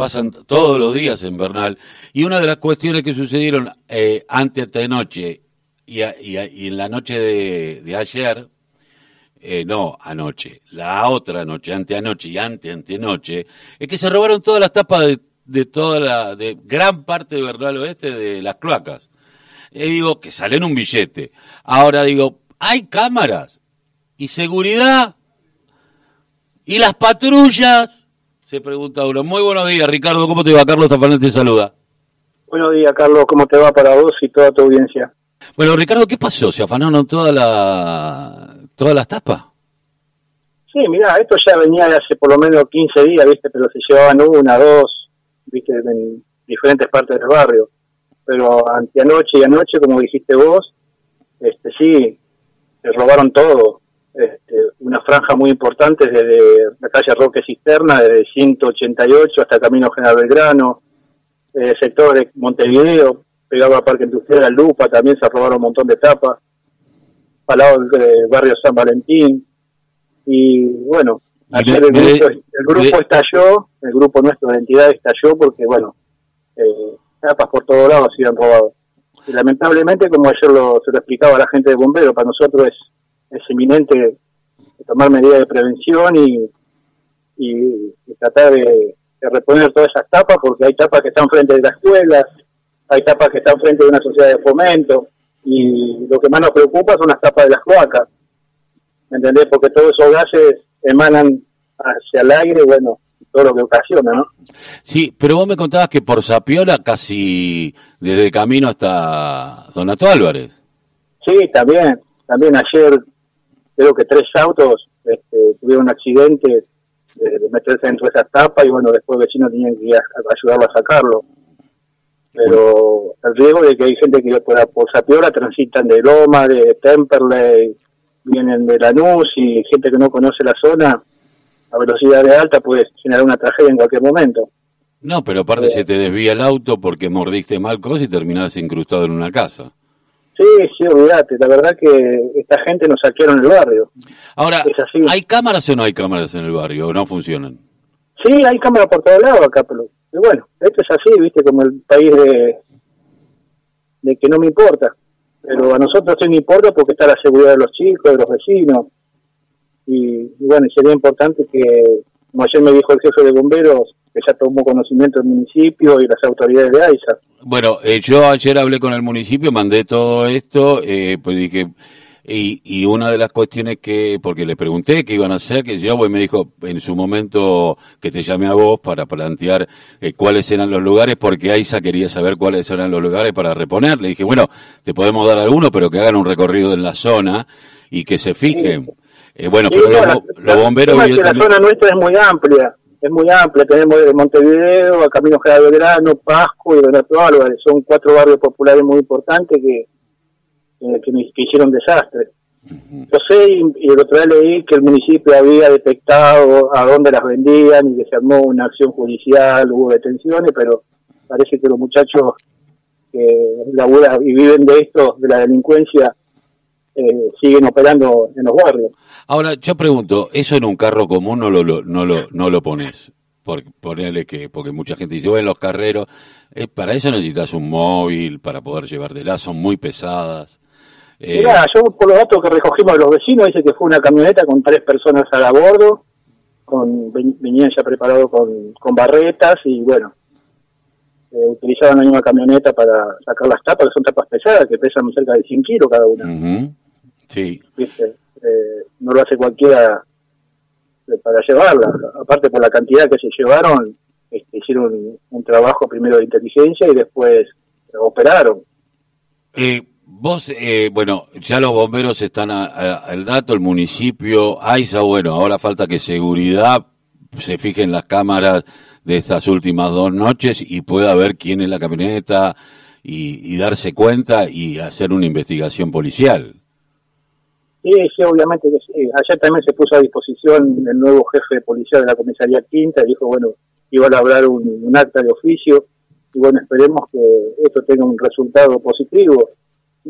pasan todos los días en Bernal. Y una de las cuestiones que sucedieron eh, ante noche y, y, en la noche de, ayer, eh, no anoche, la otra noche, anteanoche y ante antenoche, es que se robaron todas las tapas de, de toda la, de gran parte de Bernal Oeste de las cloacas. Y digo, que salen un billete. Ahora digo, hay cámaras y seguridad y las patrullas. Se pregunta uno. Muy buenos días, Ricardo. ¿Cómo te va? Carlos Tafanel te saluda. Buenos días, Carlos. ¿Cómo te va para vos y toda tu audiencia? Bueno, Ricardo, ¿qué pasó? ¿Se afanaron toda la, todas las tapas? Sí, mira, esto ya venía de hace por lo menos 15 días, ¿viste? Pero se llevaban una, dos, ¿viste? En diferentes partes del barrio. Pero anteanoche y anoche, como dijiste vos, este sí, se robaron todo. Este, una franja muy importante desde la calle Roque Cisterna, desde 188 hasta Camino General Belgrano, eh, sector de Montevideo, pegado al Parque Industrial Lupa, también se robaron un montón de tapas, al lado del barrio San Valentín. Y bueno, ayer el, grupo, estalló, el grupo nuestro de entidad estalló porque, bueno, eh, tapas por todos lados se han robado. Y lamentablemente, como ayer lo, se lo explicaba a la gente de bomberos, para nosotros es, es inminente tomar medidas de prevención y, y, tratar de, reponer todas esas tapas, porque hay tapas que están frente de las escuelas, hay tapas que están frente de una sociedad de fomento, y lo que más nos preocupa son las tapas de las cloacas, ¿me entendés? Porque todos esos gases emanan hacia el aire, bueno, todo lo que ocasiona, ¿no? Sí, pero vos me contabas que por Sapiola casi desde camino hasta Donato Álvarez. Sí, también, también ayer creo que tres autos este, tuvieron un accidente de, meterse dentro de esa tapa y bueno, después vecinos tenían que ayudarlo a sacarlo. Pero el riesgo de que hay gente que por, por Sapiola transitan de Loma, de Temperley, vienen de Lanús y gente que no conoce la zona a velocidad de alta puede generar una tragedia en cualquier momento. No, pero aparte eh. se te desvía el auto porque mordiste mal cosa y terminás incrustado en una casa. Sí, sí, olvídate. La verdad que esta gente nos saquearon el barrio. Ahora, ¿hay cámaras o no hay cámaras en el barrio o no funcionan? Sí, hay cámaras por todos lados acá, pero bueno, esto es así, viste, como el país de, de que no me importa. Pero a nosotros sí me importa porque está la seguridad de los chicos, de los vecinos. Y, y bueno, sería importante que, como ayer me dijo el jefe de bomberos, que ya tomó conocimiento del municipio y las autoridades de AISA. Bueno, eh, yo ayer hablé con el municipio, mandé todo esto, eh, pues dije, y, y, una de las cuestiones que, porque le pregunté qué iban a hacer, que yo, pues me dijo en su momento que te llamé a vos para plantear eh, cuáles eran los lugares, porque AISA quería saber cuáles eran los lugares para reponer. Le dije, bueno, te podemos dar algunos, pero que hagan un recorrido en la zona y que se fijen. bueno, pero los, bomberos... la zona nuestra es muy amplia es muy amplia, tenemos desde Montevideo a Camino General Belgrano, Pasco y Donato Álvarez, son cuatro barrios populares muy importantes que, que, hicieron desastre. Yo sé, y, el otro día leí que el municipio había detectado a dónde las vendían y que se armó una acción judicial, hubo detenciones, pero parece que los muchachos que laburan y viven de esto, de la delincuencia, eh, siguen operando en los barrios. Ahora, yo pregunto, ¿eso en un carro común no lo, no lo, no lo pones? Por, ponerle que, porque mucha gente dice, bueno, los carreros, eh, para eso necesitas un móvil, para poder llevártela, son muy pesadas. Eh, yo por los datos que recogimos de los vecinos, dice que fue una camioneta con tres personas a bordo, con, venían ya preparados con, con barretas y bueno, eh, utilizaban la misma camioneta para sacar las tapas, que son tapas pesadas, que pesan cerca de 100 kilos cada una. Sí. Eh, no lo hace cualquiera para llevarla. Aparte por la cantidad que se llevaron, este, hicieron un, trabajo primero de inteligencia y después operaron. Eh, vos, eh, bueno, ya los bomberos están al dato, el municipio, AISA, bueno, ahora falta que seguridad se fije en las cámaras de estas últimas dos noches y pueda ver quién es la camioneta y darse cuenta y hacer una investigación policial. Sí, sí, obviamente que sí. Ayer también se puso a disposición el nuevo jefe de policía de la comisaría quinta, y dijo, bueno, iba a hablar un, acta de oficio, y bueno, esperemos que esto tenga un resultado positivo.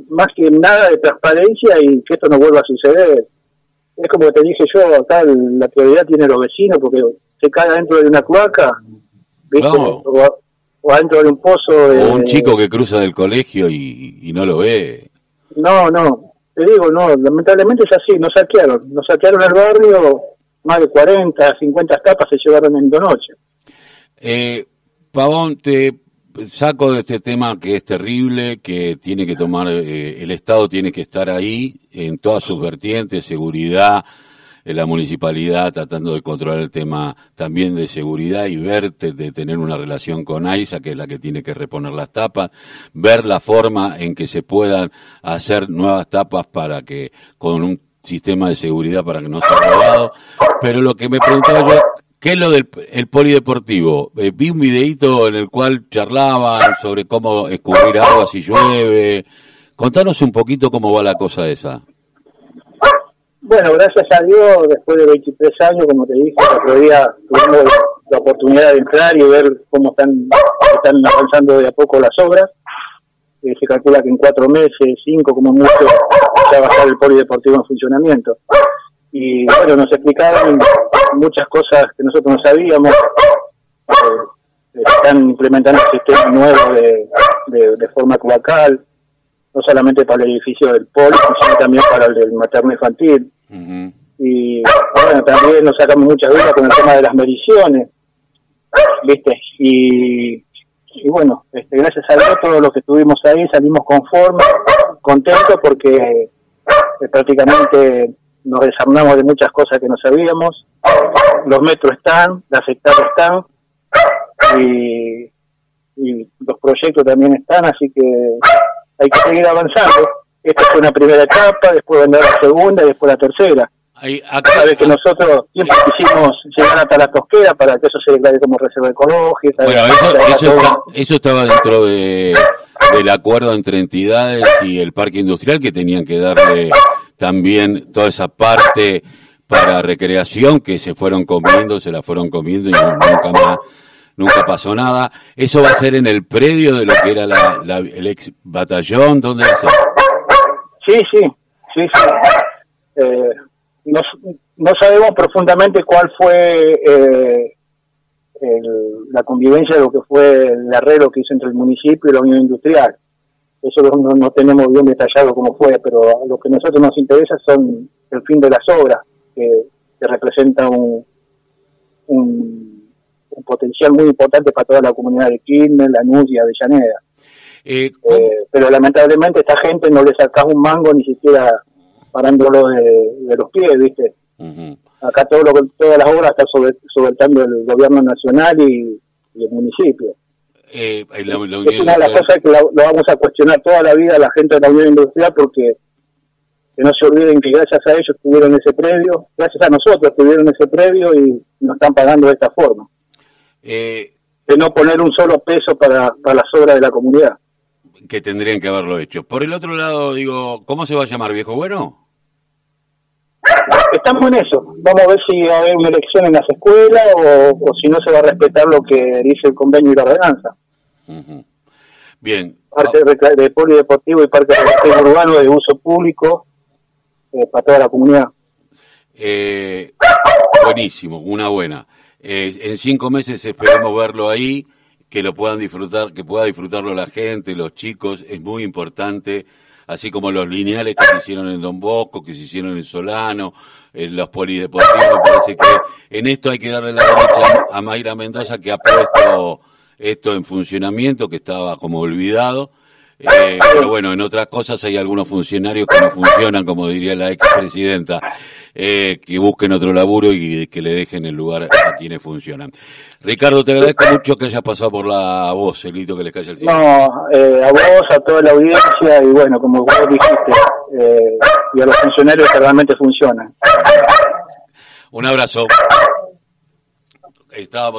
Más que nada de transparencia y que esto no vuelva a suceder. Es como te dije yo, acá la prioridad tiene los vecinos, porque se cae dentro de una cloaca ¿viste? O, adentro de un pozo. o un chico que cruza del colegio y, no lo ve. No, no, te digo, no, lamentablemente es así, nos saquearon, nos saquearon el barrio, más de 40, 50 tapas se llevaron en dos noches. Eh, Pavón, te saco de este tema que es terrible, que tiene que tomar, eh, el Estado tiene que estar ahí en todas sus vertientes, seguridad, la municipalidad tratando de controlar el tema también de seguridad y ver, de tener una relación con AISA, que es la que tiene que reponer las tapas, ver la forma en que se puedan hacer nuevas tapas para que, con un sistema de seguridad para que no sea robado. Pero lo que me preguntaba yo, ¿Qué es lo del el polideportivo? Eh, vi un videito en el cual charlaban sobre cómo escurrir agua si llueve. Contanos un poquito cómo va la cosa esa. Bueno, gracias a Dios, después de 23 años, como te dije, el otro día tuvimos la oportunidad de entrar y ver cómo están, avanzando de a poco las obras. Eh, se calcula que en cuatro meses, cinco como mucho, ya va a estar el polideportivo en funcionamiento y bueno, nos explicaron muchas cosas que nosotros no sabíamos. Eh, están implementando un sistema nuevo de, forma cloacal, no solamente para el edificio del polo, sino también para el del materno infantil. Y bueno, también nos sacamos muchas dudas con el tema de las mediciones, ¿viste? Y, y bueno, este, gracias a Dios, todo lo que estuvimos ahí salimos conformes, contentos porque eh, prácticamente nos desarmamos de muchas cosas que no sabíamos, los metros están, las hectáreas están, y, los proyectos también están, así que hay que seguir avanzando. Esta fue una primera etapa, después vendrá la segunda y después la tercera. Ahí, Sabes que nosotros siempre quisimos llegar hasta la tosquera para que eso se declare como reserva ecológica. Bueno, eso, eso, estaba dentro de, del acuerdo entre entidades y el parque industrial que tenían que darle también toda esa parte para recreación que se fueron comiendo, se la fueron comiendo y nunca más, nunca pasó nada. ¿Eso va a ser en el predio de lo que era la, el ex batallón? ¿Dónde va a ser? Sí, sí, sí, sí. Eh, no, sabemos profundamente cuál fue eh, la convivencia de lo que fue el arreglo que hizo entre el municipio y la Unión Industrial eso no, tenemos bien detallado cómo fue, pero lo que a nosotros nos interesa son el fin de las obras, que, representa un, un, potencial muy importante para toda la comunidad de Quilmes, Lanús y Avellaneda. Eh, eh, pero lamentablemente esta gente no le saca un mango ni siquiera parándolo de, los pies, ¿viste? Acá todo lo, todas las obras están sobre, el gobierno nacional y el municipio. Eh, es una de las cosas que lo, vamos a cuestionar toda la vida a la gente de la Unión Industrial porque que no se olviden que gracias a ellos tuvieron ese previo, gracias a nosotros tuvieron ese previo y nos están pagando de esta forma. Eh, de no poner un solo peso para, para las obras de la comunidad. Que tendrían que haberlo hecho. Por el otro lado, digo, ¿cómo se va a llamar, viejo bueno? Estamos en eso. Vamos a ver si va a haber una elección en las escuelas o, si no se va a respetar lo que dice el convenio y la ordenanza. Bien. Parque de, polideportivo y parque urbano de uso público eh, para toda la comunidad. Eh, buenísimo, una buena. Eh, en cinco meses esperemos verlo ahí, que lo puedan disfrutar, que pueda disfrutarlo la gente, los chicos, es muy importante así como los lineales que se hicieron en Don Bosco, que se hicieron en Solano, en los polideportivos, parece que en esto hay que darle la derecha a Mayra Mendoza que ha puesto esto en funcionamiento, que estaba como olvidado, eh, pero bueno, en otras cosas hay algunos funcionarios que no funcionan, como diría la expresidenta, eh, que busquen otro laburo y que le dejen el lugar a quienes funcionan. Ricardo, te agradezco mucho que hayas pasado por la voz, Elito, que les caiga el cielo. No, eh, a vos, a toda la audiencia y bueno, como vos dijiste, eh, y a los funcionarios que realmente funcionan. Un abrazo. Estábamos